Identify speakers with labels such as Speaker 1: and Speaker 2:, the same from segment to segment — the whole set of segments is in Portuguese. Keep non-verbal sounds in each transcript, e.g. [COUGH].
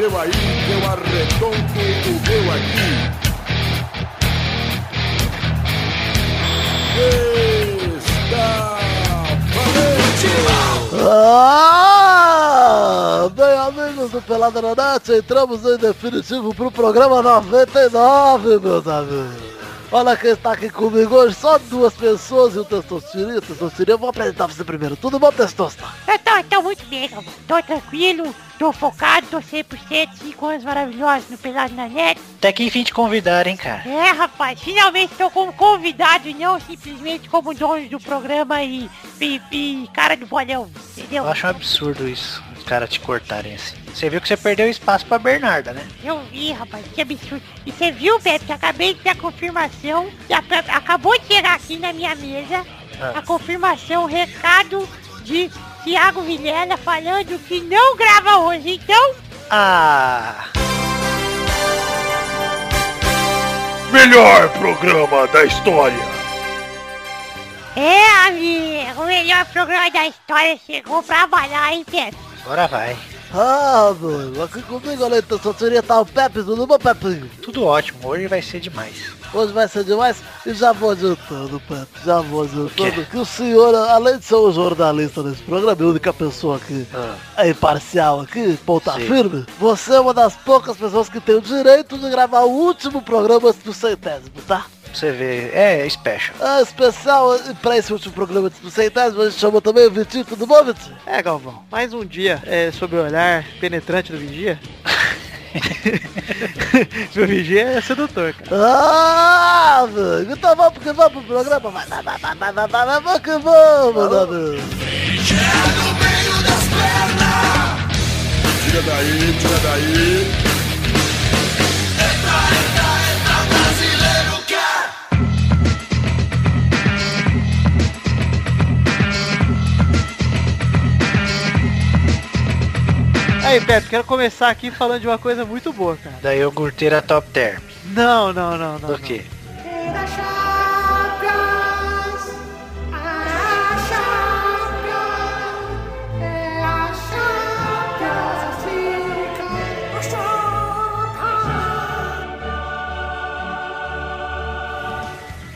Speaker 1: seu aí, que eu arredondo o meu aqui. Está valente!
Speaker 2: Ah, bem amigos do Pelada na Net, entramos em definitivo pro programa 99, meus amigos. Olha quem está aqui comigo hoje, só duas pessoas e o Testostirinha. Testostirinha, eu vou apresentar você primeiro. Tudo bom, Testosta?
Speaker 3: Eu tô, tô muito bem. Tô tranquilo, tô focado, tô 100%, 5 anos maravilhosos no Pelado na Net.
Speaker 4: Até que enfim te convidaram, hein, cara.
Speaker 3: É, rapaz, finalmente tô como convidado e não simplesmente como dono do programa e, e, e cara do bolão, entendeu?
Speaker 4: Eu acho um absurdo isso, os caras te cortarem assim. Você viu que você perdeu espaço pra Bernarda, né?
Speaker 3: Eu vi, rapaz, que absurdo. E você viu, Beto, que acabei de ter a confirmação, que a- acabou de chegar aqui na minha mesa,
Speaker 4: Ah.
Speaker 3: a confirmação, o recado de Thiago Vilela falando que não grava hoje, então...
Speaker 4: Ah,
Speaker 1: Melhor programa da história.
Speaker 3: É, amigo, o melhor programa da história chegou pra avaliar, hein, Pedro?
Speaker 4: agora vai.
Speaker 2: Ah, mano, aqui comigo, olha, Testostirinha, tá o Pepe, tudo bom, Pepinho?
Speaker 4: Tudo ótimo, hoje vai ser demais.
Speaker 2: Hoje vai ser demais e já vou adiantando, Pepe, já vou adiantando que o senhor, além de ser o jornalista desse programa, é a única pessoa que
Speaker 4: Ah,
Speaker 2: é imparcial aqui, ponta
Speaker 4: Sim.
Speaker 2: firme, você é uma das poucas pessoas que tem o direito de gravar o último programa do centésimo, tá?
Speaker 4: você vê, é special.
Speaker 2: É especial e pra esse último programa do centésimo, a gente chamou também o Vitinho, tudo bom, Vitinho?
Speaker 5: É, Galvão, mais um dia é, sob o olhar penetrante do vigia. [LAUGHS] [LAUGHS] PUBG é sedutor, cara.
Speaker 2: Ah, mano. Então vamos, que vamos pro programa. vamos, vai, vamos, vai, vai, vai, vai, vai, que vamos, Dabu.
Speaker 1: Tira daí, tira daí.
Speaker 5: Aí, Beto, quero começar aqui falando de uma coisa muito boa, cara.
Speaker 4: Da iogurteira top term.
Speaker 5: Não, não, não, não.
Speaker 4: Do quê?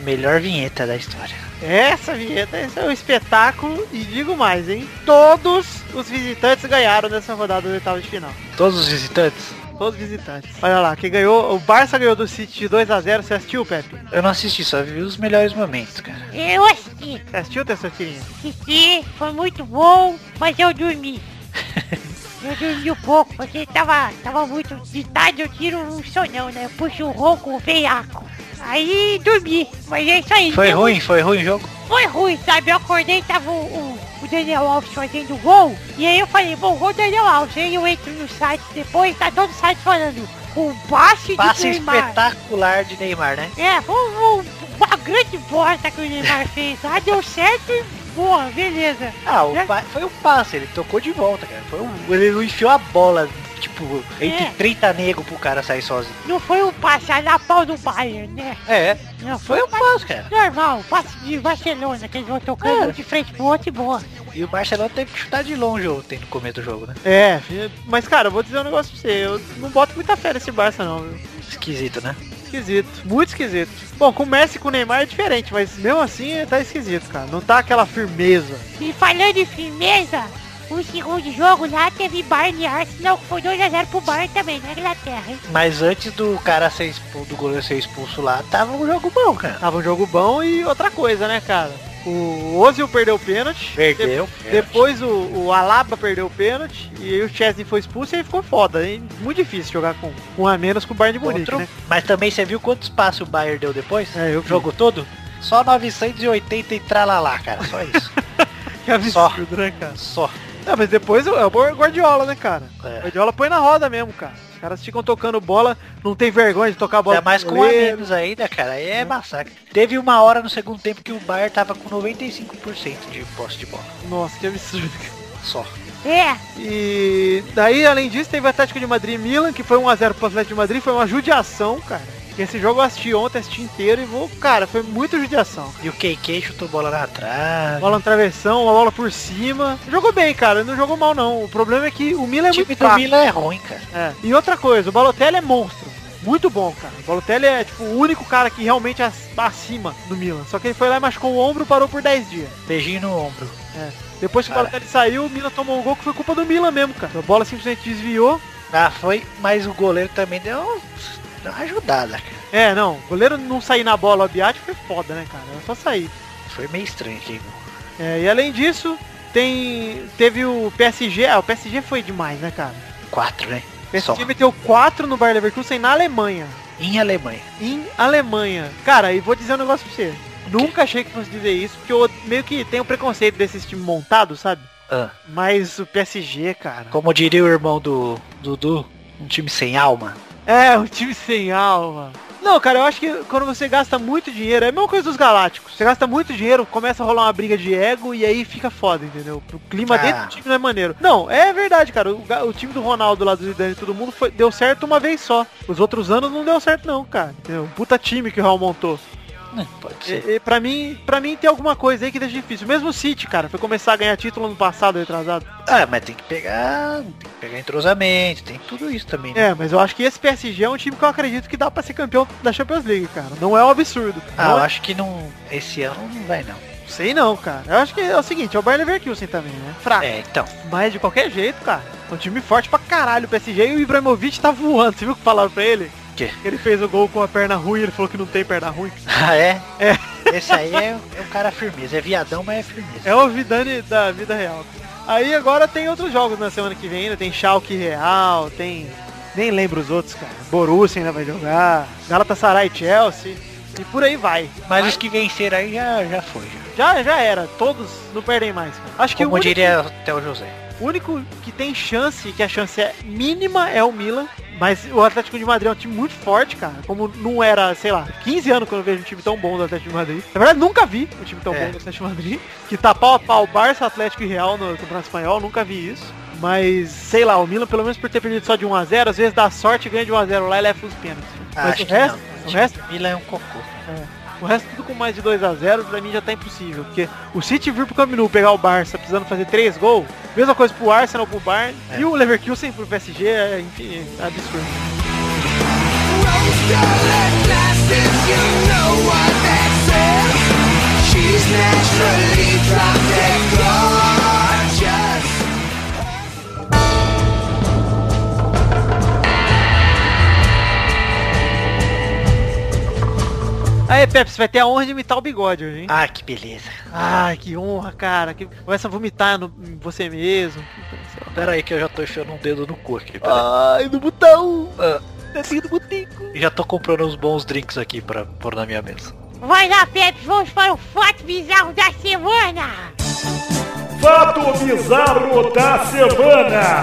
Speaker 4: Melhor vinheta da história.
Speaker 5: Essa vinheta, esse é um espetáculo e digo mais, hein? Todos os visitantes ganharam nessa rodada do oitavo de final.
Speaker 4: Todos os visitantes?
Speaker 5: Todos os visitantes. Olha lá, quem ganhou, o Barça ganhou do City de 2 a 0 Você assistiu, Pepe?
Speaker 4: Eu não assisti, só vi os melhores momentos, cara.
Speaker 3: Eu assisti,
Speaker 5: Você assistiu, Tessotirinha?
Speaker 3: assisti, foi muito bom, mas eu dormi. [LAUGHS] Eu dormi um pouco, porque tava, tava muito de tarde, eu tiro um sonão, né? Eu puxo o ronco, veiaco. Aí dormi, mas é isso aí.
Speaker 4: Foi ruim? Foi ruim o jogo?
Speaker 3: Foi ruim, sabe? Eu acordei, tava o, o Daniel Alves fazendo gol, e aí eu falei, bom, gol Daniel Alves. Aí eu entro no site depois, tá todo o site falando, o passe
Speaker 4: Passe
Speaker 3: de Neymar.
Speaker 4: espetacular de Neymar, né?
Speaker 3: É, foi um- uma grande bosta que o Neymar [LAUGHS] fez. Ah, deu certo e boa, beleza.
Speaker 4: Ah, o
Speaker 3: Né?
Speaker 4: foi um passe, ele tocou de volta, cara. Foi um, ele não enfiou a bola, tipo, entre
Speaker 3: É.
Speaker 4: 30 negros pro cara sair sozinho.
Speaker 3: Não foi um passe a na pau do Bayern, né?
Speaker 4: É,
Speaker 3: Não,
Speaker 4: foi um
Speaker 3: passe
Speaker 4: cara.
Speaker 3: normal, passe de Barcelona, que eles vão tocando
Speaker 4: É.
Speaker 3: um de frente pro outro e boa.
Speaker 4: E o Barcelona teve que chutar de longe ontem no começo do jogo, né?
Speaker 5: É, mas cara, eu vou dizer um negócio pra você. Eu não boto muita fé nesse Barça não, viu?
Speaker 4: Esquisito, né?
Speaker 5: Esquisito, muito esquisito. Bom, com o Messi e com o Neymar é diferente, mas mesmo assim tá esquisito, cara. Não tá aquela firmeza.
Speaker 3: E falando em firmeza, o segundo jogo lá teve Bayern e Arsenal, que foi 2x0 pro Bayern também, na Inglaterra, hein?
Speaker 4: Mas antes do cara ser expulso, do goleiro ser expulso lá, tava um jogo bom, cara.
Speaker 5: Tava um jogo bom e outra coisa, né, cara? O Ozil perdeu o pênalti.
Speaker 4: Perdeu.
Speaker 5: De- depois o, o Alaba perdeu o pênalti. E aí o Chesney foi expulso e aí ficou foda. hein? Muito difícil jogar com um a menos com o Bayern de Munique,
Speaker 4: Outro,
Speaker 5: né?
Speaker 4: Mas também você viu quantos passos o Bayern deu depois?
Speaker 5: É, eu
Speaker 4: o
Speaker 5: vi.
Speaker 4: jogo todo? Só 980 e tralalá, cara. Só isso. [LAUGHS]
Speaker 5: Que absurdo, né, cara?
Speaker 4: Só.
Speaker 5: Não, mas depois é o Guardiola, né, cara?
Speaker 4: É.
Speaker 5: Guardiola põe na roda mesmo, cara. Os caras ficam tocando bola, não tem vergonha de tocar a bola.
Speaker 4: Ainda mais com um a
Speaker 5: goleiro.
Speaker 4: menos ainda, cara. Aí é massacre. Teve uma hora no segundo tempo que o Bayern tava com 95% de posse de bola.
Speaker 5: Nossa, que absurdo. cara.
Speaker 4: Só.
Speaker 3: É,
Speaker 5: E daí, além disso, teve o Atlético de Madrid e Milan, que foi 1x0 pro Atlético de Madrid, foi uma judiação, cara. Esse jogo eu assisti ontem, assisti inteiro e vou, cara, foi muita judiação.
Speaker 4: E o KK chutou bola na trave.
Speaker 5: Bola no travessão, uma bola por cima. Jogou bem, cara, não jogou mal não. O problema é que o Milan é
Speaker 4: O time
Speaker 5: muito
Speaker 4: do
Speaker 5: fraco.
Speaker 4: Milan é ruim, cara.
Speaker 5: É. E outra coisa, o Balotelli é monstro. Muito bom, cara. O Balotelli é, tipo, o único cara que realmente é ac- acima do Milan. Só que ele foi lá e machucou o ombro e parou por 10 dias.
Speaker 4: Beijinho no ombro.
Speaker 5: Depois que o
Speaker 4: Cara.
Speaker 5: Balotelli saiu, o Milan tomou um gol que foi culpa do Milan mesmo, cara. A bola simplesmente desviou.
Speaker 4: Ah, foi, mas o goleiro também deu, deu uma ajudada, cara.
Speaker 5: É, não. O goleiro não sair na bola, o Biati foi foda, né, cara? Era só sair.
Speaker 4: Foi meio estranho aqui.
Speaker 5: É, e além disso, tem teve o PSG. Ah, o PSG foi demais, né, cara?
Speaker 4: Quatro, né?
Speaker 5: O
Speaker 4: Só.
Speaker 5: PSG meteu 4 no Bayer Leverkusen na Alemanha.
Speaker 4: Em Alemanha.
Speaker 5: Em Alemanha. Cara, e vou dizer um negócio pra você. Nunca achei que fosse dizer isso, porque eu meio que tenho preconceito desses times montados, sabe?
Speaker 4: Ah,
Speaker 5: Mas o PSG, cara.
Speaker 4: como diria o irmão do Dudu, um time sem alma.
Speaker 5: É, um time sem alma. Não, cara, eu acho que quando você gasta muito dinheiro, é a mesma coisa dos Galácticos. Você gasta muito dinheiro, começa a rolar uma briga de ego e aí fica foda, entendeu? O clima
Speaker 4: Ah.
Speaker 5: dentro do time não é maneiro. Não, é verdade, cara. O, o time do Ronaldo lá do Zidane e todo mundo foi, deu certo uma vez só. Os outros anos não deu certo não, cara. Entendeu? Puta time que o Real montou.
Speaker 4: Né, Pode ser.
Speaker 5: E, e pra mim, para mim tem alguma coisa aí que deixa difícil. Mesmo o City, cara, foi começar a ganhar título no passado, retrasado.
Speaker 4: Ah, mas tem que pegar. Tem que pegar entrosamento, tem tudo isso também, né?
Speaker 5: É, mas eu acho que esse PSG é um time que eu acredito que dá pra ser campeão da Champions League, cara. Não é um absurdo.
Speaker 4: Ah, eu
Speaker 5: é-
Speaker 4: acho que não. Esse ano não vai não.
Speaker 5: Sei não, cara. Eu acho que é o seguinte, é o Bayern Leverkusen também, né? Fraco.
Speaker 4: É, então.
Speaker 5: Mas de qualquer jeito, cara. É um time forte pra caralho o PSG e o Ibrahimovic tá voando. Você viu o que falaram pra ele?
Speaker 4: Quê?
Speaker 5: Ele fez o gol com a perna ruim, ele falou que não tem perna ruim. [LAUGHS]
Speaker 4: Ah, é?
Speaker 5: É.
Speaker 4: Esse aí é, é um cara firmeza. É viadão, mas é firmeza.
Speaker 5: É o Vidane da vida real. Aí agora tem outros jogos na semana que vem ainda. Tem Schalke Real, tem... Nem lembro os outros, cara. Borussia ainda vai jogar. Galatasaray Chelsea. E por aí vai.
Speaker 4: Mas os que venceram aí já, já foi. Já.
Speaker 5: Já, já era. Todos não perdem mais, cara. Acho que o
Speaker 4: Como
Speaker 5: único,
Speaker 4: diria até o José.
Speaker 5: O único que tem chance, que a chance é mínima, é o Milan. Mas o Atlético de Madrid é um time muito forte, cara. Como não era, sei lá, 15 anos que eu não vejo um time tão bom do Atlético de Madrid. Na verdade, nunca vi um time tão
Speaker 4: É.
Speaker 5: bom do Atlético de Madrid. Que tá pau a pau Barça, Atlético e Real no Campeonato Espanhol. Nunca vi isso. Mas, sei lá, o Milan, pelo menos por ter perdido só de 1x0, às vezes dá sorte e ganha de 1x0 lá e leva os pênaltis. Mas
Speaker 4: acho
Speaker 5: o resto,
Speaker 4: não.
Speaker 5: o resto,
Speaker 4: Milan é um cocô.
Speaker 5: O resto tudo com mais de 2x0, pra mim já tá impossível. Porque o City vir pro Camp Nou pegar o Barça precisando fazer 3 gols, mesma coisa pro Arsenal, pro Bayern,
Speaker 4: É.
Speaker 5: e o Leverkusen pro PSG, é, enfim, é absurdo. Aí, Pepe, você vai ter a honra de imitar o bigode hoje, hein?
Speaker 4: Ah, que beleza.
Speaker 5: Ai, que honra, cara. Que... Começa a vomitar no... em você mesmo.
Speaker 4: Pera aí que eu já tô enfiando um dedo no cu aqui.
Speaker 5: Ai, no botão.
Speaker 4: Ah,
Speaker 5: Dedinho do botico.
Speaker 4: e já tô comprando uns bons drinks aqui pra pôr na minha mesa.
Speaker 3: Vai lá, Pepe, vamos para o fato bizarro da semana.
Speaker 1: Fato bizarro da semana.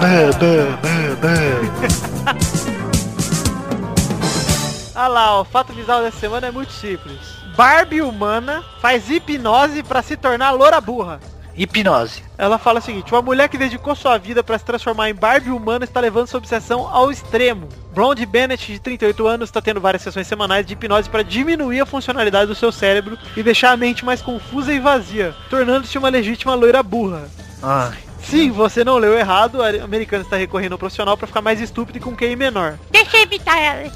Speaker 5: Ah lá, o fato bizarro dessa semana é muito simples. Barbie humana faz hipnose pra se tornar loura burra.
Speaker 4: Hipnose.
Speaker 5: Ela fala o seguinte, uma mulher que dedicou sua vida pra se transformar em Barbie humana está levando sua obsessão ao extremo. Blonde Bennett, de 38 anos, está tendo várias sessões semanais de hipnose para diminuir a funcionalidade do seu cérebro e deixar a mente mais confusa e vazia, tornando-se uma legítima loira burra.
Speaker 4: Ai.
Speaker 5: Sim, você não leu errado, a americana está recorrendo ao profissional para ficar mais estúpido e com QI menor.
Speaker 3: Deixa eu imitar ela.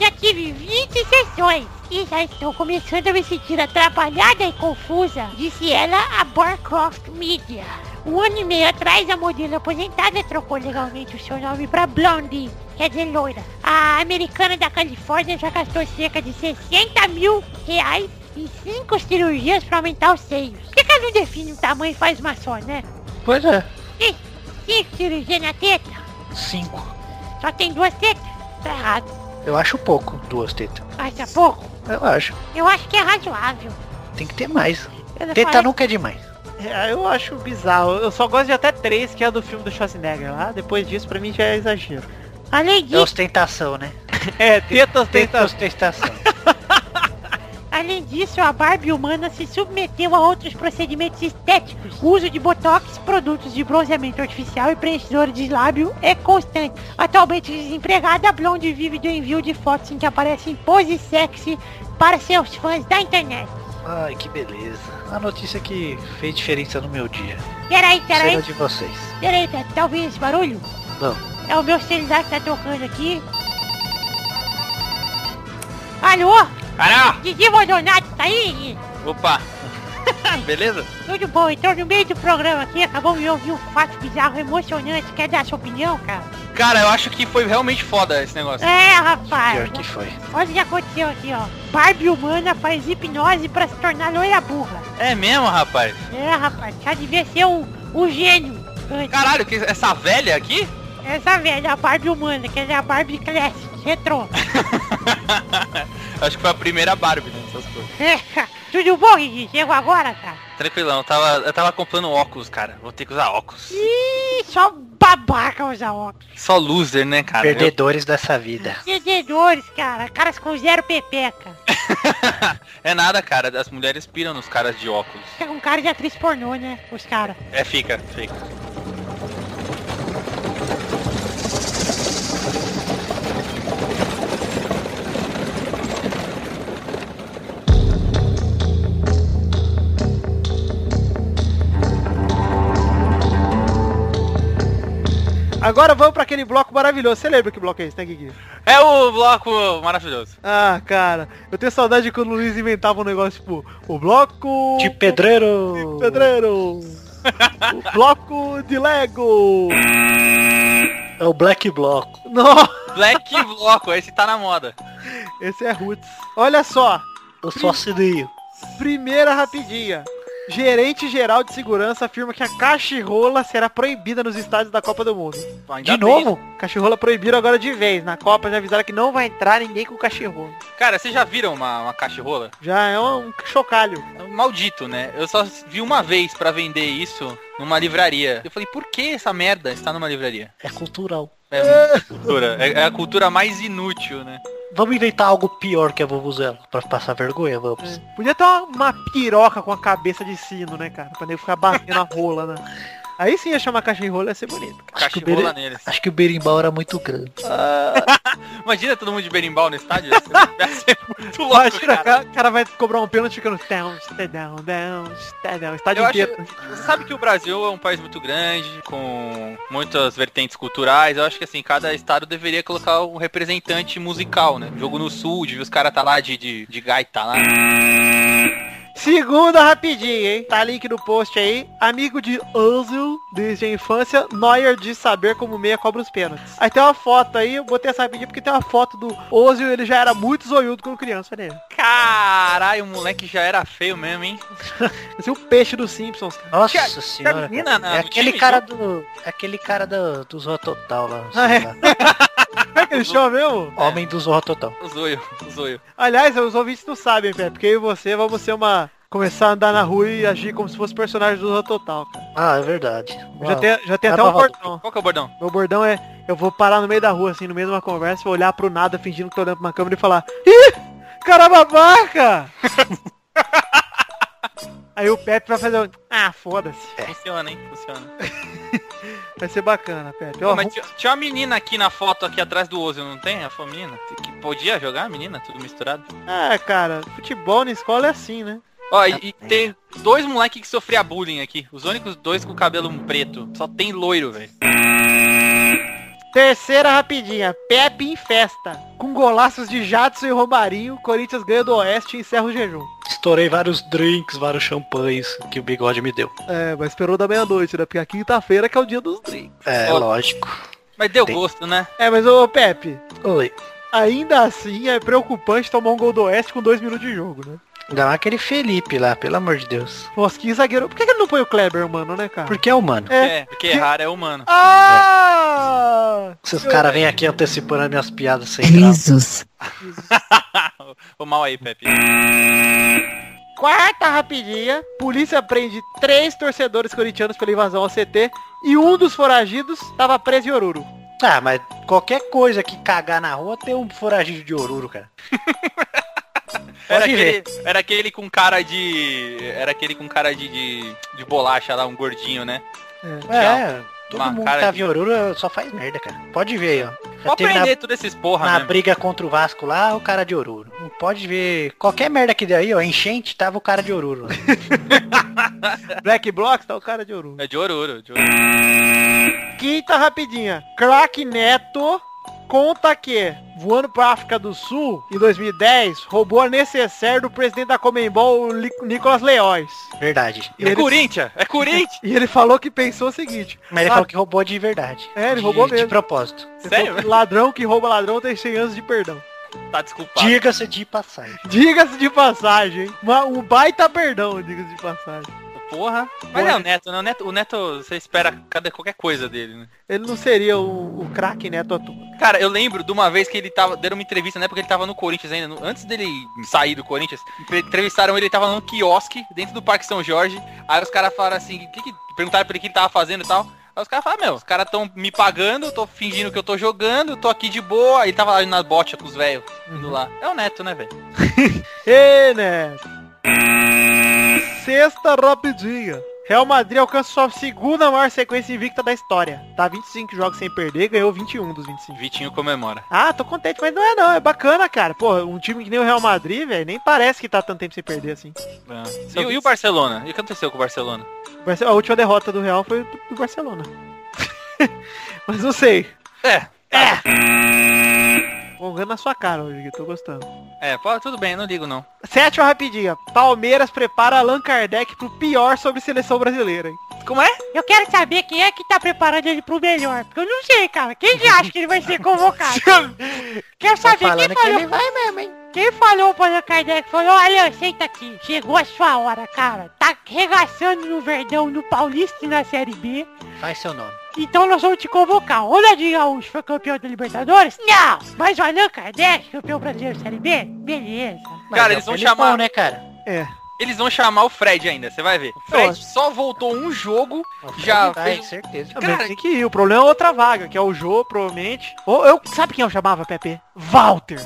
Speaker 3: Já tive 20 sessões e já estou começando a me sentir atrapalhada e confusa, disse ela a Barcroft Media. Um ano e meio atrás, a modelo aposentada trocou legalmente o seu nome para Blondie, quer dizer loira. A americana da Califórnia já gastou cerca de 60 mil reais em cinco cirurgias para aumentar os seios. Por que que ela não define o tamanho e faz uma só, né?
Speaker 4: Pois é.
Speaker 3: Ih, Cinco cirurgias na teta?
Speaker 4: Cinco.
Speaker 3: Só tem duas tetas? Tá errado.
Speaker 4: Eu acho pouco, duas tetas.
Speaker 3: Acha pouco?
Speaker 4: Eu acho.
Speaker 3: Eu acho que é razoável.
Speaker 4: Tem que ter mais. Teta
Speaker 3: fala-
Speaker 4: nunca é demais.
Speaker 5: É, eu acho bizarro. Eu só gosto de até três, que é a do filme do Schwarzenegger lá. Depois disso, pra mim, já é exagero.
Speaker 3: Além
Speaker 4: É
Speaker 3: disso,
Speaker 4: ostentação, né?
Speaker 5: É, teta
Speaker 4: Teta
Speaker 5: ostenta...
Speaker 4: ostentação.
Speaker 3: Além disso, a Barbie humana se submeteu a outros procedimentos estéticos. O uso de botox, produtos de bronzeamento artificial e preenchedores de lábio é constante. Atualmente desempregada, a Blonde vive do envio de fotos em que aparece em pose sexy para seus fãs da internet.
Speaker 4: Ai, que beleza. A notícia que fez diferença no meu dia.
Speaker 3: Peraí, peraí,
Speaker 4: Será de vocês.
Speaker 3: peraí, Pepe, tá ouvindo esse barulho?
Speaker 4: Não.
Speaker 3: É o meu celular que tá tocando aqui. Alô?
Speaker 6: Caralho!
Speaker 3: Didi Maldonado, tá aí?
Speaker 6: Opa! [LAUGHS] Beleza?
Speaker 3: Tudo bom, então no meio do programa aqui, acabou de ouvir um fato bizarro, emocionante. Quer dar a sua opinião, cara?
Speaker 6: Cara, eu acho que foi realmente foda esse negócio.
Speaker 3: É, rapaz.
Speaker 4: Pior que foi.
Speaker 3: Olha o que aconteceu aqui, ó. Barbie humana faz hipnose pra se tornar loira burra.
Speaker 6: É mesmo, rapaz?
Speaker 3: É, rapaz, já devia ser um, um gênio. antes.
Speaker 6: Caralho, que essa velha aqui?
Speaker 3: Essa velha, a Barbie humana, que é a Barbie Classic, retrô. [LAUGHS] [LAUGHS]
Speaker 6: acho que foi a primeira Barbie, né? Essas coisas.
Speaker 3: É, Tudo bom, Gigi? Chegou agora, cara?
Speaker 6: Tranquilão, eu tava, eu tava comprando óculos, cara. Vou ter que usar óculos.
Speaker 3: Ih, só babaca usa óculos.
Speaker 6: Só loser, né, cara?
Speaker 4: Perdedores dessa vida. [LAUGHS]
Speaker 3: Perdedores, cara. Caras com zero pepeca.
Speaker 6: Eu- [LAUGHS] é nada, cara. As mulheres piram nos caras de óculos.
Speaker 3: É um cara de atriz pornô, né? Os caras.
Speaker 6: É, fica, fica.
Speaker 5: Agora vamos pra aquele bloco maravilhoso. Você lembra que bloco é esse, né, Gui?
Speaker 6: É o bloco maravilhoso.
Speaker 5: Ah, cara, eu tenho saudade de quando o Luiz inventava um negócio tipo o bloco
Speaker 4: De pedreiro.
Speaker 5: pedreiro, o bloco de Lego.
Speaker 4: É o Black Bloco.
Speaker 5: Nossa,
Speaker 6: Black Bloco, esse tá na moda.
Speaker 5: esse é Roots. Olha só,
Speaker 4: Eu só assinei.
Speaker 5: primeira rapidinha. Gerente geral de segurança afirma que a cachirrola será proibida nos estádios da Copa do Mundo.
Speaker 6: Ainda
Speaker 4: De
Speaker 6: bem.
Speaker 4: novo?
Speaker 5: Cachirrola proibiram agora de vez. Na Copa já avisaram que não vai entrar ninguém com cachirrola.
Speaker 6: Cara, vocês já viram uma, uma cachorrola?
Speaker 5: Já é um chocalho.
Speaker 6: É Maldito, né? Eu só vi uma vez pra vender isso numa livraria. Eu falei, por que essa merda está numa livraria?
Speaker 4: É cultural.
Speaker 6: É, muita cultura. É, é a cultura mais inútil, né?
Speaker 4: Vamos inventar algo pior que a Vuvuzela. Pra passar vergonha, vamos.
Speaker 5: Podia ter uma, uma piroca com a cabeça de sino, né, cara? Pra nego ficar batendo a rola, né? [LAUGHS] Aí sim ia chamar cachirrola, ia ser bonito. cara.
Speaker 4: Acho que, o
Speaker 6: Cachorrola
Speaker 4: beri...
Speaker 6: neles.
Speaker 4: Acho que o berimbau era muito grande. [LAUGHS]
Speaker 6: Imagina todo mundo de berimbau no estádio. Ia ser, muito louco,
Speaker 5: Imagina,
Speaker 6: cara.
Speaker 5: cara, o cara vai cobrar um pênalti ficando down, stay down, down, stay down, estádio
Speaker 6: Eu acho,
Speaker 5: inteiro.
Speaker 6: você sabe que o Brasil é um país muito grande, com muitas vertentes culturais. Eu acho que assim, cada estado deveria colocar um representante musical, né? Jogo no sul, de ver os caras tá lá de, de, de gaita lá.
Speaker 5: Segunda rapidinho, hein? Tá link no post aí. Amigo de Ozil, desde a infância, Neuer de saber como meia cobra os pênaltis. Aí tem uma foto aí, eu botei essa rapidinho porque tem uma foto do Ozil, ele já era muito zoiudo quando criança, né?
Speaker 6: Caralho, o moleque já era feio mesmo, hein? [LAUGHS]
Speaker 5: Esse é o peixe dos Simpsons.
Speaker 4: Nossa senhora.
Speaker 6: menina na-
Speaker 4: é aquele
Speaker 6: time,
Speaker 4: cara do. É aquele cara do, do Zorro Total lá.
Speaker 5: Ah, é?
Speaker 4: lá. [LAUGHS] [LAUGHS]
Speaker 5: Ele chama mesmo?
Speaker 4: Homem do Zorro Total.
Speaker 6: Zoio, zoio.
Speaker 5: Aliás, os ouvintes não sabem, Pé, porque eu e você vamos ser uma... Começar a andar na rua e agir como se fosse personagem do Zorro Total, cara.
Speaker 4: Ah, é verdade.
Speaker 5: Já tem, já tem até um bordão.
Speaker 6: Qual que é o bordão?
Speaker 5: Meu bordão é, eu vou parar no meio da rua, assim, no meio de uma conversa, vou olhar pro nada, fingindo que tô olhando pra uma câmera e falar, Ih, cara babaca! [LAUGHS] Aí o Pepe vai fazer ah, foda-se.
Speaker 6: Funciona, hein? Funciona. [LAUGHS]
Speaker 5: Vai ser bacana, Pepe.
Speaker 6: Pô, mas tinha, tinha uma menina aqui na foto aqui atrás do Ozil, não tem? A família? Que podia jogar a menina, tudo misturado.
Speaker 5: Ah, cara, futebol na escola é assim, né?
Speaker 6: Ó, e, e tem dois moleques que sofria bullying aqui. Os únicos dois com cabelo preto. Só tem loiro, velho.
Speaker 5: Terceira rapidinha, Pepe em festa. Com golaços de Jadson e Romarinho, Corinthians ganha do Oeste e encerra o jejum.
Speaker 4: Estourei vários drinks, vários champanhes que o bigode me deu.
Speaker 5: É, mas esperou da meia-noite, né? Porque a quinta-feira que é o dia dos drinks.
Speaker 4: É,
Speaker 6: Ó.
Speaker 4: lógico.
Speaker 6: Mas deu
Speaker 4: Tem.
Speaker 6: gosto, né?
Speaker 5: É, mas ô Pepe,
Speaker 4: Oi.
Speaker 5: ainda assim é preocupante tomar um gol do Oeste com dois minutos de jogo, né?
Speaker 4: Ainda mais aquele Felipe lá, pelo amor de Deus.
Speaker 5: Nossa, que zagueiro. Por que que ele não põe o Kleber, mano, né, cara?
Speaker 4: Porque é humano.
Speaker 5: É.
Speaker 6: É, porque errar é humano.
Speaker 5: Ah!
Speaker 4: Se os caras vêm aqui antecipando as minhas piadas sem graça.
Speaker 7: Risos. [LAUGHS]
Speaker 6: Ô mal aí, Pepe.
Speaker 5: Quarta rapidinha. Polícia prende três torcedores corintianos pela invasão ao CT e um dos foragidos tava preso em Oruro.
Speaker 4: Ah, mas qualquer coisa que cagar na rua tem um foragido de oruro, cara. [LAUGHS] [LAUGHS]
Speaker 6: Era aquele, era aquele com cara de. Era aquele com cara de, de, de bolacha lá, um gordinho, né?
Speaker 4: É, todo
Speaker 6: Uma
Speaker 4: mundo
Speaker 6: cara
Speaker 4: que tá
Speaker 6: de-
Speaker 4: em Oruro só faz merda, cara. Pode ver aí, ó. Já
Speaker 6: Pode
Speaker 4: na,
Speaker 6: aprender todos esses porra,
Speaker 4: na
Speaker 6: né?
Speaker 4: briga contra o Vasco lá, o cara de Oruro. Não pode ver qualquer merda que deu aí, ó. Enchente, tava o cara de Oruro. lá. [LAUGHS]
Speaker 5: Black Blocks tá o cara de ouro.
Speaker 6: É de Oruro, de Oruro.
Speaker 5: Quinta rapidinha. Crack Neto conta que, voando pra África do Sul, em 2010, roubou a necessaire do presidente da Comembol, Nicolas Leóis.
Speaker 4: Verdade.
Speaker 5: E
Speaker 6: É
Speaker 5: ele-
Speaker 6: Corinthians! É Corinthians! [LAUGHS]
Speaker 5: E ele falou que pensou o seguinte.
Speaker 4: Mas ele
Speaker 5: "Ah,
Speaker 4: falou que roubou de verdade.
Speaker 5: É, ele
Speaker 4: De-
Speaker 5: roubou
Speaker 4: De
Speaker 5: mesmo.
Speaker 4: propósito.
Speaker 5: ele
Speaker 6: Sério?
Speaker 5: que ladrão que rouba ladrão tem 100 anos de perdão.
Speaker 6: Tá desculpado.
Speaker 4: Diga-se de passagem.
Speaker 5: Diga-se de passagem? Uma- um baita perdão, diga-se de passagem.
Speaker 6: Porra. Mas é o Neto, né? O Neto, o Neto, você espera cada, qualquer coisa dele, né?
Speaker 5: Ele não seria o, o craque Neto atual.
Speaker 6: Cara, eu lembro de uma vez que ele tava, deram uma entrevista, na época ele tava no Corinthians ainda, no- antes dele sair do Corinthians, entre- entrevistaram ele, ele tava num quiosque dentro do Parque São Jorge, aí os caras falaram assim, que que, perguntaram pra ele o que ele tava fazendo e tal, aí os caras falaram, meu, os caras tão me pagando, eu tô fingindo que eu tô jogando, tô aqui de boa, aí ele tava lá na bocha com os velhos, indo lá. É o Neto, né, velho? [LAUGHS]
Speaker 5: Ê, Neto. Sexta rapidinha. Real Madrid alcança sua segunda maior sequência invicta da história. Tá 25 jogos sem perder, ganhou 21 dos 25.
Speaker 6: Vitinho comemora.
Speaker 5: Ah, tô contente, mas não é não, é bacana, cara. Pô, um time que nem o Real Madrid, velho, nem parece que tá tanto tempo sem perder assim.
Speaker 6: É. E, o- e o Barcelona? E o que aconteceu com o Barcelona?
Speaker 5: A última derrota do Real foi do do Barcelona. [LAUGHS] mas não sei.
Speaker 6: É.
Speaker 5: Vongando na sua cara hoje, tô gostando.
Speaker 6: É, pô, tudo bem, não ligo não.
Speaker 5: Sétima rapidinha. Palmeiras prepara Allan Kardec pro pior sobre seleção brasileira, hein?
Speaker 6: Como é?
Speaker 3: Eu quero saber quem é que tá preparando ele pro melhor. Porque eu não sei, cara. Quem que acha que ele vai ser convocado? [LAUGHS] Quero saber quem
Speaker 4: falando que
Speaker 3: falou.
Speaker 4: ele vai mesmo, hein?
Speaker 3: Quem falou para o Kardec falou, olha, senta aqui, chegou a sua hora, cara. Tá regaçando no Verdão, no Paulista e na Série B.
Speaker 4: Faz seu nome.
Speaker 3: Então nós vamos te convocar. O Ronaldinho Gaúcho foi campeão da Libertadores? Não! Mas o Allan Kardec, campeão brasileiro da Série B? Beleza.
Speaker 4: Mas
Speaker 6: Cara,
Speaker 4: é
Speaker 6: eles vão
Speaker 4: Felipão,
Speaker 6: chamar-
Speaker 4: né, cara?
Speaker 5: É.
Speaker 6: Eles vão chamar o Fred ainda, você vai ver. O Fred só voltou um jogo, já
Speaker 4: vai,
Speaker 6: fez...
Speaker 4: certeza.
Speaker 5: Ah,
Speaker 6: Cara,
Speaker 5: tem que ir. O problema é outra vaga, que é o Jô, provavelmente. Ou eu, sabe quem eu chamava, Pepe? Walter.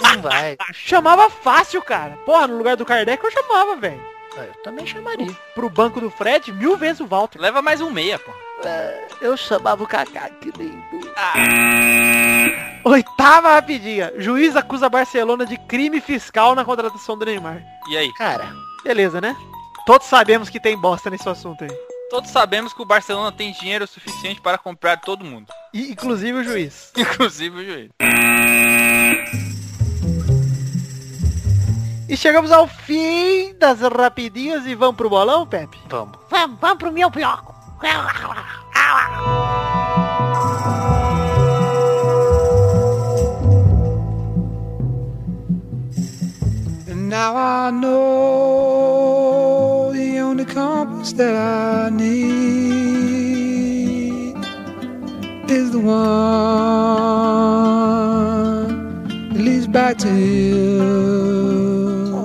Speaker 4: Não vai. [LAUGHS]
Speaker 5: Chamava fácil, cara. Porra, no lugar do Kardec eu chamava, velho.
Speaker 4: Eu também chamaria.
Speaker 5: Pro banco do Fred, mil vezes o Walter.
Speaker 6: Leva mais um meia, pô.
Speaker 2: Eu chamava o Kaká, que lindo.
Speaker 5: Oitava rapidinha. Juiz acusa Barcelona de crime fiscal na contratação do Neymar.
Speaker 6: E aí?
Speaker 4: Cara,
Speaker 5: Beleza, né? Todos sabemos que tem bosta nesse assunto aí.
Speaker 6: Todos sabemos que o Barcelona tem dinheiro suficiente para comprar todo mundo.
Speaker 5: E, inclusive o juiz. [LAUGHS]
Speaker 6: Inclusive o juiz.
Speaker 5: E chegamos ao fim das rapidinhas e vamos pro bolão, Pepe?
Speaker 4: vamos.
Speaker 3: Vamos, vamos pro meu bloco.
Speaker 7: And now I know the only compass that I need is the one that leads back to you.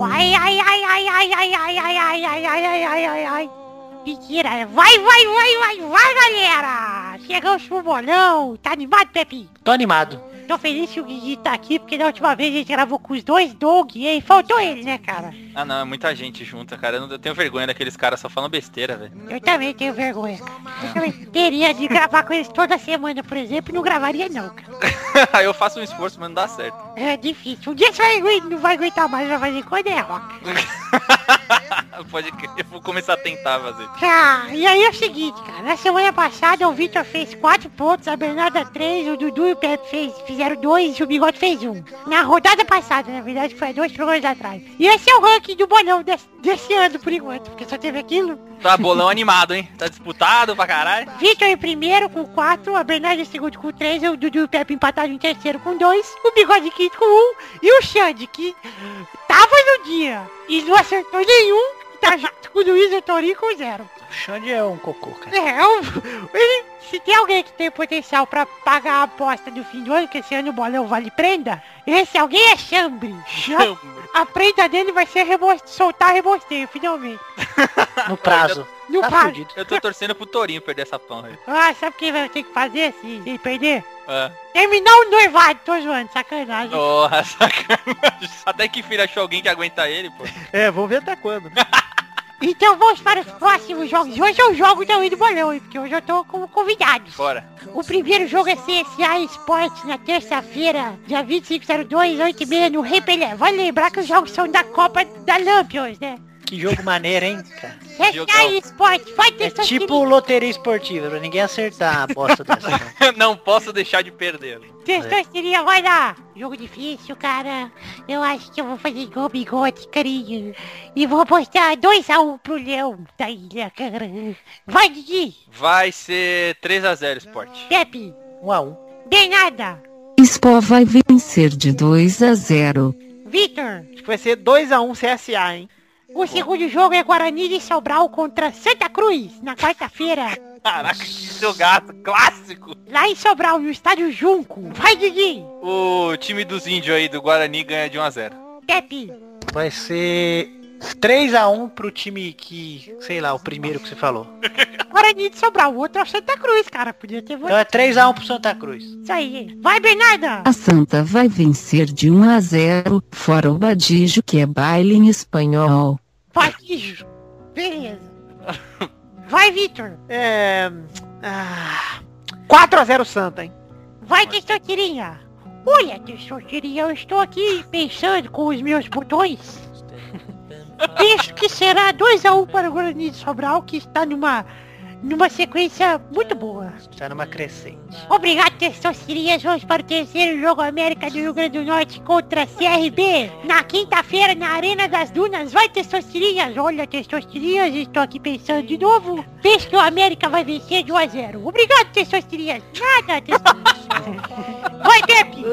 Speaker 3: Ai, ai, ai, ai, ai, ai, ai, ai, ai, ai, ai, ai, ai, ai, ai. Mentira. Vai, vai, vai, vai, vai, galera. Chegamos pro bolão. Tá animado, Pepe?
Speaker 4: Tô animado.
Speaker 3: Tô feliz que o Guigui tá aqui, porque da última vez a gente gravou com os dois Doug e aí faltou ele, né, cara?
Speaker 6: Ah não, é muita gente junta, cara. Eu, não, eu tenho vergonha daqueles caras só falando besteira, velho.
Speaker 3: Eu também tenho vergonha, cara. Eu também teria de gravar com eles toda semana, por exemplo, e não gravaria não, cara.
Speaker 6: Aí [LAUGHS] eu faço um esforço, mas não dá certo.
Speaker 3: É difícil. Um dia você vai, não vai aguentar mais, vai fazer quando é rock. [LAUGHS] [LAUGHS]
Speaker 6: Pode crer, eu vou começar a tentar fazer.
Speaker 3: Ah, e aí é o seguinte, cara. Na semana passada o Victor fez 4 pontos, a Bernarda 3, o Dudu e o Pepe fez, fizeram 2 e o Bigode fez 1. Um. Na rodada passada, na verdade, foi dois programas atrás. E esse é o ranking do bolão desse, desse ano, por enquanto, porque só teve aquilo.
Speaker 6: Tá bolão animado, hein? Tá disputado pra caralho.
Speaker 3: Victor em primeiro com 4, a Bernarda em segundo com 3, o Dudu e o Pepe empatados em terceiro com 2, o Bigode em quinto com 1 um, e o Xande, que tava no dia e não acertou nenhum, tá junto com o Luiz e o Torinho com 0.
Speaker 4: O Xande é um cocô, cara.
Speaker 3: É, eu, ele, se tem alguém que tem potencial pra pagar a aposta do fim do ano, que esse ano o bolão vale prenda, esse alguém é Chambre. A, a prenda dele vai ser rebo soltar rebosteio, finalmente. [LAUGHS]
Speaker 4: No prazo.
Speaker 3: Não
Speaker 4: Tá
Speaker 3: faz.
Speaker 4: fudido.
Speaker 6: Eu tô torcendo pro Torinho perder essa porra aí.
Speaker 3: Ah, sabe o que vai ter que fazer se ele perder?
Speaker 6: Ah.
Speaker 3: Terminar o noivado, tô zoando, sacanagem.
Speaker 6: Porra, [LAUGHS] sacanagem. Até que filho achou alguém que aguenta ele, pô.
Speaker 5: É, vamos ver até quando. né? [LAUGHS]
Speaker 3: Então vamos para os próximos jogos. Hoje eu jogo também do bolão, hein, porque hoje eu tô como convidado.
Speaker 6: Bora.
Speaker 3: O primeiro jogo é CSA Esportes na terça-feira, dia 2502, 8h30 no Rei Pelé. Vale lembrar que os jogos são da Copa da Lampions, né?
Speaker 4: Que jogo maneiro, hein, cara?
Speaker 3: CSA
Speaker 6: Jogão.
Speaker 3: Esportes, vai ter
Speaker 4: É tipo
Speaker 3: tirinhos.
Speaker 4: loteria esportiva, pra ninguém acertar a bosta [LAUGHS] dessa. não.
Speaker 6: Não posso deixar de perder.
Speaker 3: Testosteria, vai lá! Jogo difícil, cara. Eu acho que eu vou fazer igual bigode, carinho. E vou apostar 2x1 pro Leão da ilha, cara. Vai, Didi!
Speaker 6: Vai ser 3x0 esporte.
Speaker 3: Pepe!
Speaker 4: Um a um.
Speaker 3: Denada!
Speaker 8: Sport vai vencer de 2 a 0.
Speaker 3: Vitor!
Speaker 5: Acho que vai ser 2x1 CSA, hein?
Speaker 3: O segundo jogo é Guarani de Sobral contra Santa Cruz, na quarta-feira.
Speaker 6: Caraca, que jogaço clássico.
Speaker 3: Lá em Sobral, no estádio Junco. Vai, Didi!
Speaker 6: O time dos índios aí do Guarani ganha de 1x0.
Speaker 3: Pepe!
Speaker 4: Vai ser 3x1 pro time que, sei lá, o primeiro que você falou. [LAUGHS]
Speaker 3: Guarani de Sobral, o outro é o Santa Cruz, cara. Podia ter
Speaker 4: Então
Speaker 3: votado.
Speaker 4: é 3x1 pro Santa Cruz.
Speaker 3: Isso aí. Vai, Bernarda!
Speaker 8: A Santa vai vencer de 1 a 0, fora o Badijo que é baile em espanhol.
Speaker 3: Patijo. Beleza. Vai, Vitor!
Speaker 5: É... Ah, 4x0 Santa, hein?
Speaker 3: Vai, Testotirinha! Olha, Testotirinha, eu estou aqui pensando com os meus botões. Penso que será 2x1 para o Guarani de Sobral, que está numa, numa sequência muito boa.
Speaker 4: Tá numa crescente.
Speaker 3: Obrigado, Testosterinhas. Vamos para o terceiro jogo América do Rio Grande do Norte contra CRB. Na quinta-feira, na Arena das Dunas. Vai, Testosterinhas. Olha, Testosterinhas, estou aqui pensando de novo. Penso que o América vai vencer de 1 a 0. Obrigado, Testosterinhas. Nada, Testosterinhas. [LAUGHS] Vai, Pepe.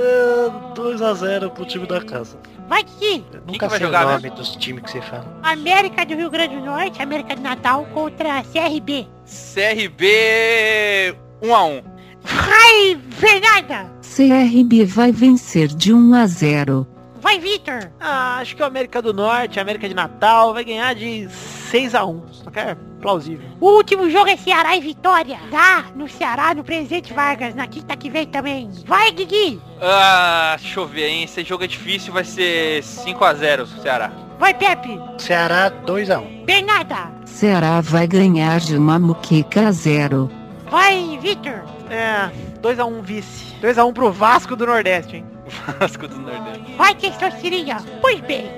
Speaker 4: 2x0 pro time da casa.
Speaker 3: Vai,
Speaker 6: que
Speaker 4: nunca
Speaker 6: vai
Speaker 4: sei
Speaker 6: jogar,
Speaker 4: o
Speaker 6: né?
Speaker 4: nome dos times que você fala.
Speaker 3: América do Rio Grande do Norte, América do Natal contra CRB.
Speaker 6: CRB 1x1.
Speaker 3: Vai, Fernanda.
Speaker 8: CRB vai vencer de 1 a 0.
Speaker 3: Vai, Vitor.
Speaker 5: Ah, acho que o América do Norte, América de Natal, vai ganhar de 6x1. Só que é plausível.
Speaker 3: O último jogo é Ceará e Vitória. Lá no Ceará, no Presidente Vargas, na quinta que vem também. Vai, Guigui.
Speaker 6: Ah, deixa eu ver, hein? Esse jogo é difícil, vai ser 5x0 Ceará.
Speaker 3: Vai, Pepe.
Speaker 4: Ceará 2x1.
Speaker 3: Bernarda.
Speaker 8: Ceará vai ganhar de uma muqueca a 0.
Speaker 3: Vai, Vitor.
Speaker 5: É, 2x1 vice. 2x1 pro Vasco do Nordeste, hein? [LAUGHS]
Speaker 6: Vasco do Nordeste.
Speaker 3: Vai, Testosterinha. Pois bem.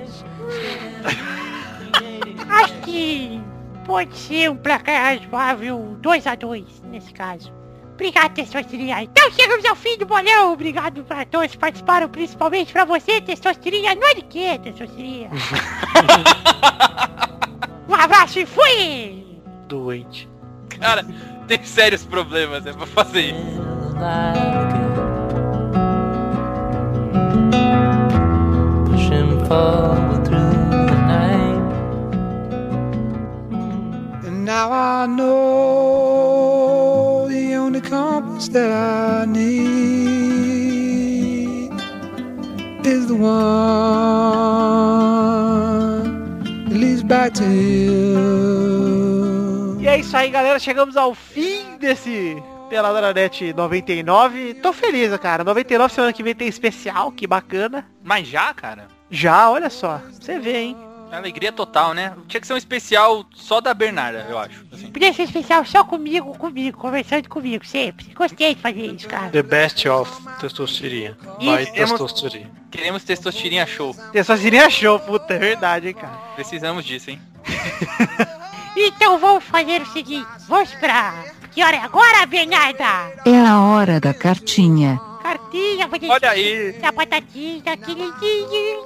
Speaker 3: Acho que pode ser um placar razoável 2x2 nesse caso. Obrigado, Testosterinha. Então chegamos ao fim do bolão. Obrigado para todos que participaram, principalmente para você, Testosterinha. Não é de quê, Testosterinha? [LAUGHS] um abraço e fui!
Speaker 4: Doente.
Speaker 6: Cara, tem sérios problemas, é pra fazer isso.
Speaker 5: E é isso aí, galera. Chegamos ao fim desse Pelada Net 99. Tô feliz, cara. 99 semana que vem tem especial, que bacana.
Speaker 6: Mas já, cara?
Speaker 5: Já, olha só. Você vê, hein?
Speaker 6: Alegria total, né? Tinha que ser um especial só da Bernarda, eu acho. Assim.
Speaker 3: Podia ser especial só comigo, comigo, conversando comigo, sempre. Gostei de fazer isso, cara.
Speaker 4: The best of testosterona. Vai
Speaker 6: E
Speaker 4: testosterona.
Speaker 6: Queremos Testostirinha Show.
Speaker 5: Testosterina show, puta, é verdade, hein, cara.
Speaker 6: Precisamos disso, hein? [LAUGHS]
Speaker 3: Então vamos fazer o seguinte, vamos pra... Que hora é agora, Bernarda?
Speaker 8: É a hora da cartinha.
Speaker 3: Cartinha, vou
Speaker 6: Olha aí.
Speaker 3: A batatinha, queridinho.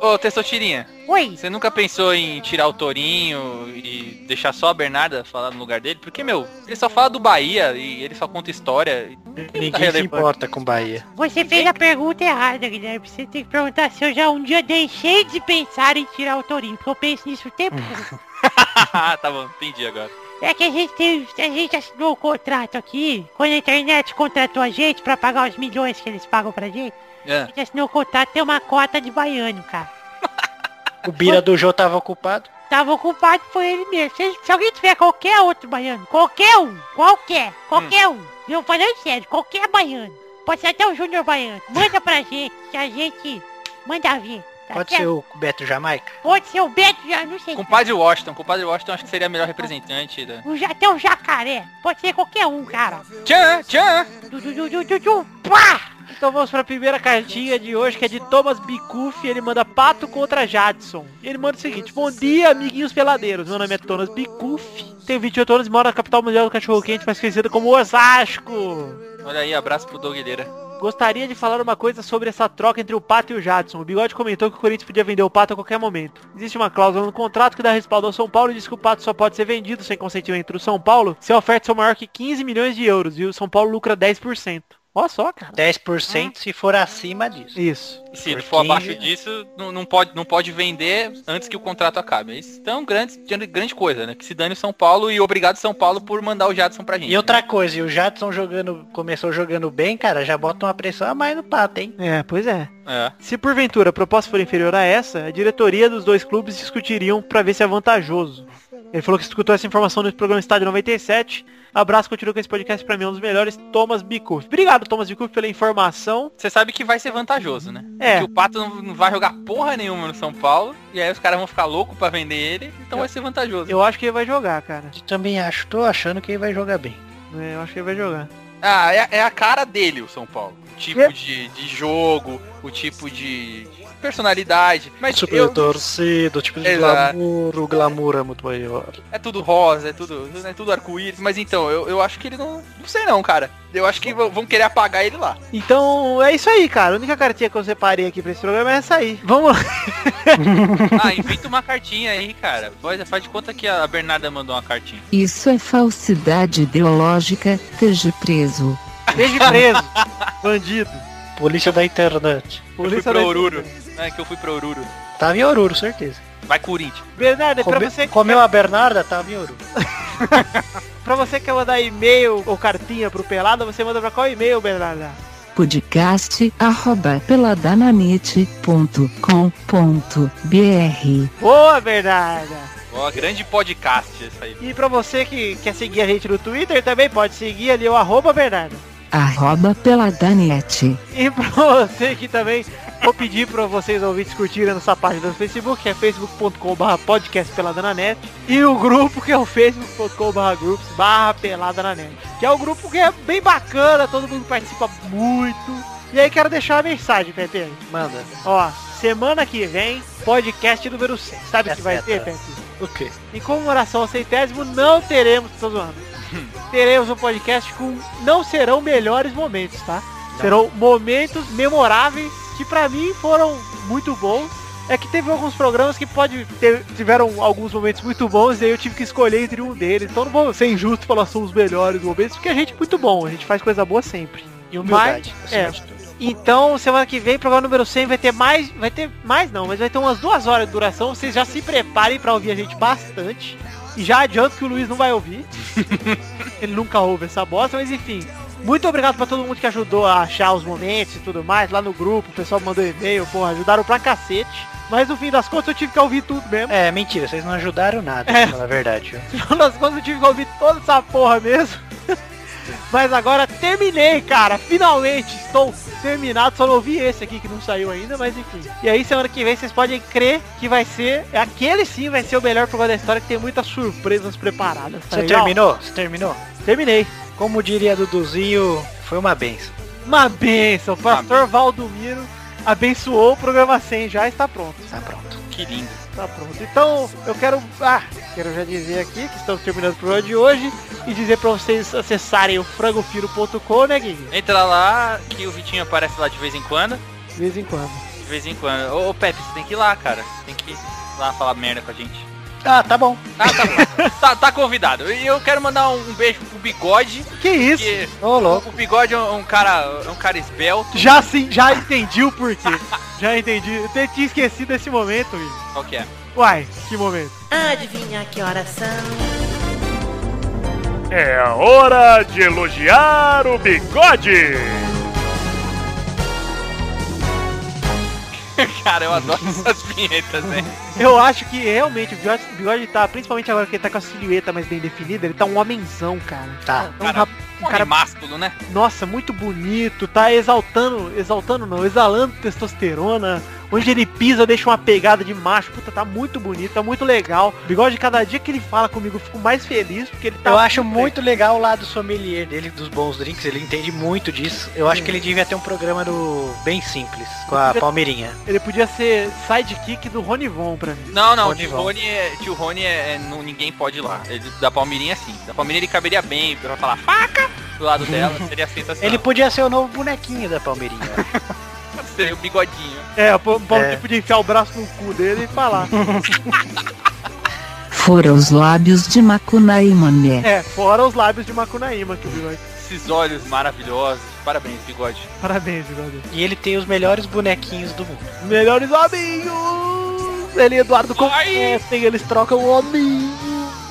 Speaker 6: Ô, Testostirinha,
Speaker 3: Oi,
Speaker 6: você nunca pensou em tirar o Torinho e deixar só a Bernarda falar no lugar dele? Porque, meu, ele só fala do Bahia e ele só conta história.
Speaker 4: Ninguém se
Speaker 6: relevante.
Speaker 4: importa com Bahia.
Speaker 3: você fez a pergunta errada, Guilherme. Você tem que perguntar se eu já um dia deixei de pensar em tirar o Torinho, porque eu penso nisso o tempo [LAUGHS] todo. [LAUGHS]
Speaker 6: Tá bom, entendi agora.
Speaker 3: É que a gente tem, a gente assinou o contrato aqui, quando a internet contratou a gente pra pagar os milhões que eles pagam pra gente, a
Speaker 6: É.
Speaker 3: gente assinou o contrato tem uma cota de baiano, cara.
Speaker 4: O Bira do Jô tava ocupado.
Speaker 3: tava ocupado foi ele mesmo. Se, se alguém tiver qualquer outro baiano, qualquer um, qualquer, qualquer um, eu falando sério, qualquer baiano, pode ser até o Júnior Baiano, manda pra gente, que a gente manda ver. Tá
Speaker 4: Pode
Speaker 3: certo?
Speaker 4: ser o Beto Jamaica?
Speaker 3: Pode ser o Beto, já não sei.
Speaker 6: Compadre Washington, compadre Washington acho que seria a melhor representante da...
Speaker 3: O, ja- até o jacaré. Pode ser qualquer um, cara.
Speaker 6: Tchan, tchan!
Speaker 3: Du, du, du, du, du, du. Pá!
Speaker 5: Então vamos para a primeira cartinha de hoje, que é de Thomas Bicuff. Ele manda Pato contra Jadson. E ele manda o seguinte. Bom dia, amiguinhos peladeiros. Meu nome é Thomas Bicuff. Tenho 28 anos e moro na capital mundial do cachorro quente, mais conhecida como Osasco.
Speaker 6: Olha aí, abraço pro Doug Guilheira.
Speaker 5: Gostaria de falar uma coisa sobre essa troca entre o Pato e o Jadson. O Bigode comentou que o Corinthians podia vender o Pato a qualquer momento. Existe uma cláusula no contrato que dá respaldo ao São Paulo e diz que o Pato só pode ser vendido sem consentimento do São Paulo se a oferta for maior que 15 milhões de euros e o São Paulo lucra 10%. Olha só, cara.
Speaker 4: 10% se for acima disso.
Speaker 5: Isso.
Speaker 6: E se ele
Speaker 4: Por
Speaker 6: for
Speaker 4: 15,
Speaker 6: abaixo disso, não, não pode, não pode vender antes que o contrato acabe. Isso então grande, grande coisa, né? Que se dane o São Paulo e obrigado São Paulo por mandar o Jadson pra gente.
Speaker 4: E outra coisa, e o Jadson jogando, começou jogando bem, cara, já bota uma pressão a mais no pato, hein?
Speaker 5: É, pois é.
Speaker 6: É.
Speaker 5: Se porventura a proposta for inferior a essa, a diretoria dos dois clubes discutiriam pra ver se é vantajoso. Ele falou que escutou essa informação no programa Estádio 97. Abraço, continua com esse podcast pra mim, um dos melhores, Thomas Bicuff. Obrigado, Thomas Bicuff, pela informação.
Speaker 6: Você sabe que vai ser vantajoso, né?
Speaker 5: É.
Speaker 6: Que o Pato não, vai jogar porra nenhuma no São Paulo. E aí os caras vão ficar loucos pra vender ele. Então vai ser vantajoso.
Speaker 5: Eu acho que ele vai jogar, cara.
Speaker 4: Eu também acho, tô achando que ele vai jogar bem.
Speaker 5: É, Eu acho que ele vai jogar.
Speaker 6: Ah, é, é a cara dele o São Paulo. O tipo
Speaker 5: Que?
Speaker 6: de, de jogo, o tipo de personalidade. Mas
Speaker 4: Super
Speaker 6: eu,
Speaker 4: torcido, tipo de
Speaker 6: Exato.
Speaker 4: glamour, o glamour é muito maior.
Speaker 6: é tudo rosa, é tudo, é tudo arco-íris. Mas então, eu, eu acho que ele não... Não sei não, cara. Eu acho que vão querer apagar ele lá.
Speaker 5: Então, é isso aí, cara. A única cartinha que eu separei aqui pra esse programa é essa aí. Vamos lá. [LAUGHS]
Speaker 6: Ah, inventa uma cartinha aí, cara. Faz, faz de conta que a Bernarda mandou uma cartinha.
Speaker 8: Isso é falsidade ideológica, esteja preso.
Speaker 5: Esteja preso. Bandido.
Speaker 4: Polícia da internet.
Speaker 6: Eu fui
Speaker 5: Polícia
Speaker 6: pro
Speaker 5: da-
Speaker 6: Oruro. É que eu fui pro Oruro.
Speaker 4: Tava em Oruro, certeza.
Speaker 6: Vai Corinthians.
Speaker 5: Bernardo, é pra
Speaker 4: Come-
Speaker 5: você,
Speaker 4: Comeu a Bernarda, tava em Oruro. [LAUGHS]
Speaker 5: pra você que quer mandar e-mail ou cartinha pro Pelada, você manda pra qual e-mail, Bernardo?
Speaker 8: Podcast arroba peladananete.com.br
Speaker 5: Boa, Bernarda.
Speaker 6: Ó, grande podcast isso aí.
Speaker 5: E pra você que quer seguir a gente no Twitter, também pode seguir ali o arroba Bernardo.
Speaker 8: Arroba peladanete.
Speaker 5: E pra você que também vou pedir pra vocês ouvintes curtirem nossa página do Facebook, que é facebook.com.br podcast pelada na net. E o grupo que é o facebook.com.br groups barra pelada na net. Que é o grupo que é bem bacana, todo mundo participa muito. E aí quero deixar uma mensagem, Pepe.
Speaker 4: Manda.
Speaker 5: Ó, semana que vem, podcast número 100. Sabe o que vai ter. Pepe?
Speaker 4: O quê?
Speaker 5: Em comemoração ao centésimo, não teremos, tô zoando. [LAUGHS] teremos um podcast com não serão melhores momentos, tá? Serão momentos memoráveis que pra mim foram muito bons. É que teve alguns programas que pode ter, tiveram alguns momentos muito bons e aí eu tive que escolher entre um deles. Então não vou ser injusto falar são os melhores momentos, porque a gente é muito bom, a gente faz coisa boa sempre.
Speaker 4: E humildade.
Speaker 5: Mas,
Speaker 4: acima
Speaker 5: é. Então, semana que vem, programa número 100 vai ter mais, vai ter mais não, mas vai ter umas duas horas de duração. Vocês já se preparem pra ouvir a gente bastante. E já adianto que o Luiz não vai ouvir. [LAUGHS] Ele nunca ouve essa bosta, mas enfim. Muito obrigado pra todo mundo que ajudou a achar os momentos e tudo mais. Lá no grupo, o pessoal mandou e-mail, porra, ajudaram pra cacete. Mas no fim das contas eu tive que ouvir tudo mesmo.
Speaker 4: É, mentira, vocês não ajudaram nada,
Speaker 5: É.
Speaker 4: pra falar a verdade. [LAUGHS]
Speaker 5: No final das contas eu tive que ouvir toda essa porra mesmo. Mas agora terminei, cara. Finalmente estou terminado. Só não ouvi esse aqui que não saiu ainda, mas enfim. E aí semana que vem vocês podem crer que vai ser. Aquele sim vai ser o melhor programa da história, que tem muitas surpresas preparadas. tá
Speaker 4: Você
Speaker 5: legal?
Speaker 4: terminou? Você terminou?
Speaker 5: Terminei.
Speaker 4: Como diria Duduzinho, foi uma benção.
Speaker 5: Uma benção. O pastor Valdomiro abençoou o programa 100. Já está pronto.
Speaker 4: Tá pronto.
Speaker 6: Que lindo.
Speaker 5: Tá pronto. Então, eu quero. Ah, quero já dizer aqui que estamos terminando o programa de hoje. E dizer pra vocês acessarem o frangofiro.com, né, Gui?
Speaker 6: Entra lá, que o Vitinho aparece lá de vez em quando.
Speaker 5: De vez em quando.
Speaker 6: De vez em quando. Ô, ô Pepe, você tem que ir lá, cara. Tem que ir lá falar merda com a gente.
Speaker 4: Ah, tá bom.
Speaker 6: Ah, tá bom. tá, tá convidado. E eu quero mandar um beijo pro Bigode.
Speaker 5: Que isso?
Speaker 6: Que
Speaker 4: Ô, louco.
Speaker 6: o Bigode é um cara, um cara esbelto.
Speaker 5: Já sim, já entendi o porquê. [LAUGHS] já entendi. Eu até tinha esquecido desse momento, Gui.
Speaker 6: Qual que é?
Speaker 5: Uai, que momento.
Speaker 9: Adivinha que horas são?
Speaker 1: É a hora de elogiar o bigode. [LAUGHS]
Speaker 6: cara, eu adoro essas vinhetas, [LAUGHS] né?
Speaker 5: Eu acho que realmente o bigode, o bigode tá, principalmente agora que ele tá com a silhueta mais bem definida, ele tá um homenzão, cara.
Speaker 4: Tá.
Speaker 5: É um, rap- um
Speaker 6: Cara,
Speaker 5: cara,
Speaker 6: másculo, né?
Speaker 5: nossa, muito bonito, tá exaltando, exaltando não, exalando testosterona. Onde ele pisa, deixa uma pegada de macho. Puta, tá muito bonito, tá muito legal. O bigode, cada dia que ele fala comigo, eu fico mais feliz, porque ele tá.
Speaker 4: Eu acho muito legal o lado sommelier dele, dos bons drinks, ele entende muito disso. Eu acho que ele devia ter um programa do Bem Simples, com a Palmeirinha.
Speaker 5: Ele podia ser sidekick do Ronivon pra mim.
Speaker 6: Não, não,
Speaker 4: Rony
Speaker 6: tio. Rony, é, tio Rony é, é- não, ninguém pode ir lá. Ele, da Palmeirinha sim. Da Palmeirinha ele caberia bem pra falar faca do lado dela, [LAUGHS] seria sensacional.
Speaker 4: Ele podia ser o novo bonequinho da Palmeirinha. [LAUGHS]
Speaker 6: seria o bigodinho.
Speaker 5: É, o Paulo
Speaker 4: É.
Speaker 5: podia enfiar o braço no cu dele e falar. [LAUGHS]
Speaker 8: Fora os lábios de Macunaíma, né?
Speaker 5: é, fora os lábios de Macunaíma que o bigode.
Speaker 6: Esses olhos maravilhosos. Parabéns, bigode.
Speaker 5: Parabéns, bigode.
Speaker 4: e ele tem os melhores bonequinhos do mundo.
Speaker 5: Melhores amigos! Ele e Eduardo conhecem, eles trocam o hominho.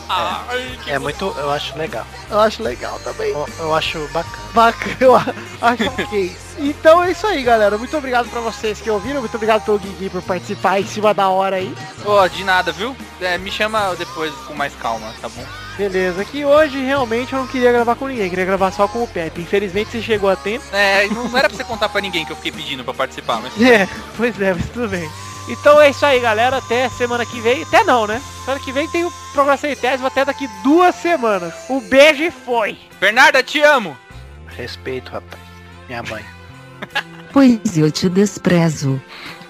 Speaker 6: Ai, que
Speaker 4: É muito, eu acho legal.
Speaker 5: Eu acho legal também.
Speaker 4: Eu, eu acho bacana.
Speaker 5: Bacana, eu acho ok. Então é isso aí, galera. Muito obrigado pra vocês que ouviram. Muito obrigado pelo Guigui por participar em cima da hora aí.
Speaker 6: Ó, de nada, viu? É, me chama depois com mais calma, tá bom?
Speaker 5: Beleza, que hoje realmente eu não queria gravar com ninguém, queria gravar só com o Pepe. Infelizmente você chegou a tempo.
Speaker 6: É, não, não era pra você contar pra ninguém que eu fiquei pedindo pra participar, mas... [LAUGHS]
Speaker 5: É, pois é, mas tudo bem. Então é isso aí, galera. Até semana que vem. Até não, né? Semana que vem tem o programa centésimo até daqui duas semanas. O beijo e foi.
Speaker 6: Bernarda, te amo!
Speaker 4: Respeito, rapaz. Minha mãe. [LAUGHS]
Speaker 8: Pois eu te desprezo.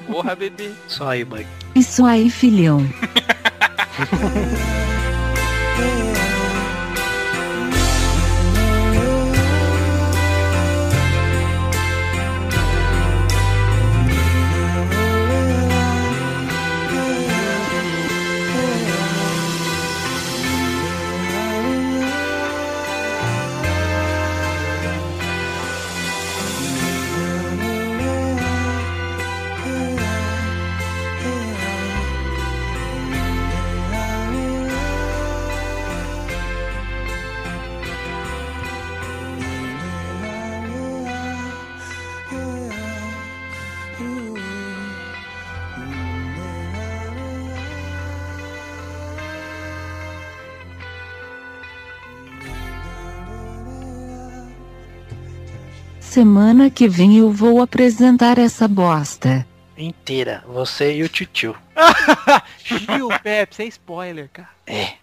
Speaker 6: Porra, bebê.
Speaker 4: Só aí, mãe.
Speaker 8: Isso aí, filhão. [LAUGHS] Semana que vem eu vou apresentar essa bosta.
Speaker 4: Inteira. Você e o [LAUGHS] [LAUGHS] tio.
Speaker 5: Gil, Pepe, sem spoiler, cara.
Speaker 4: É.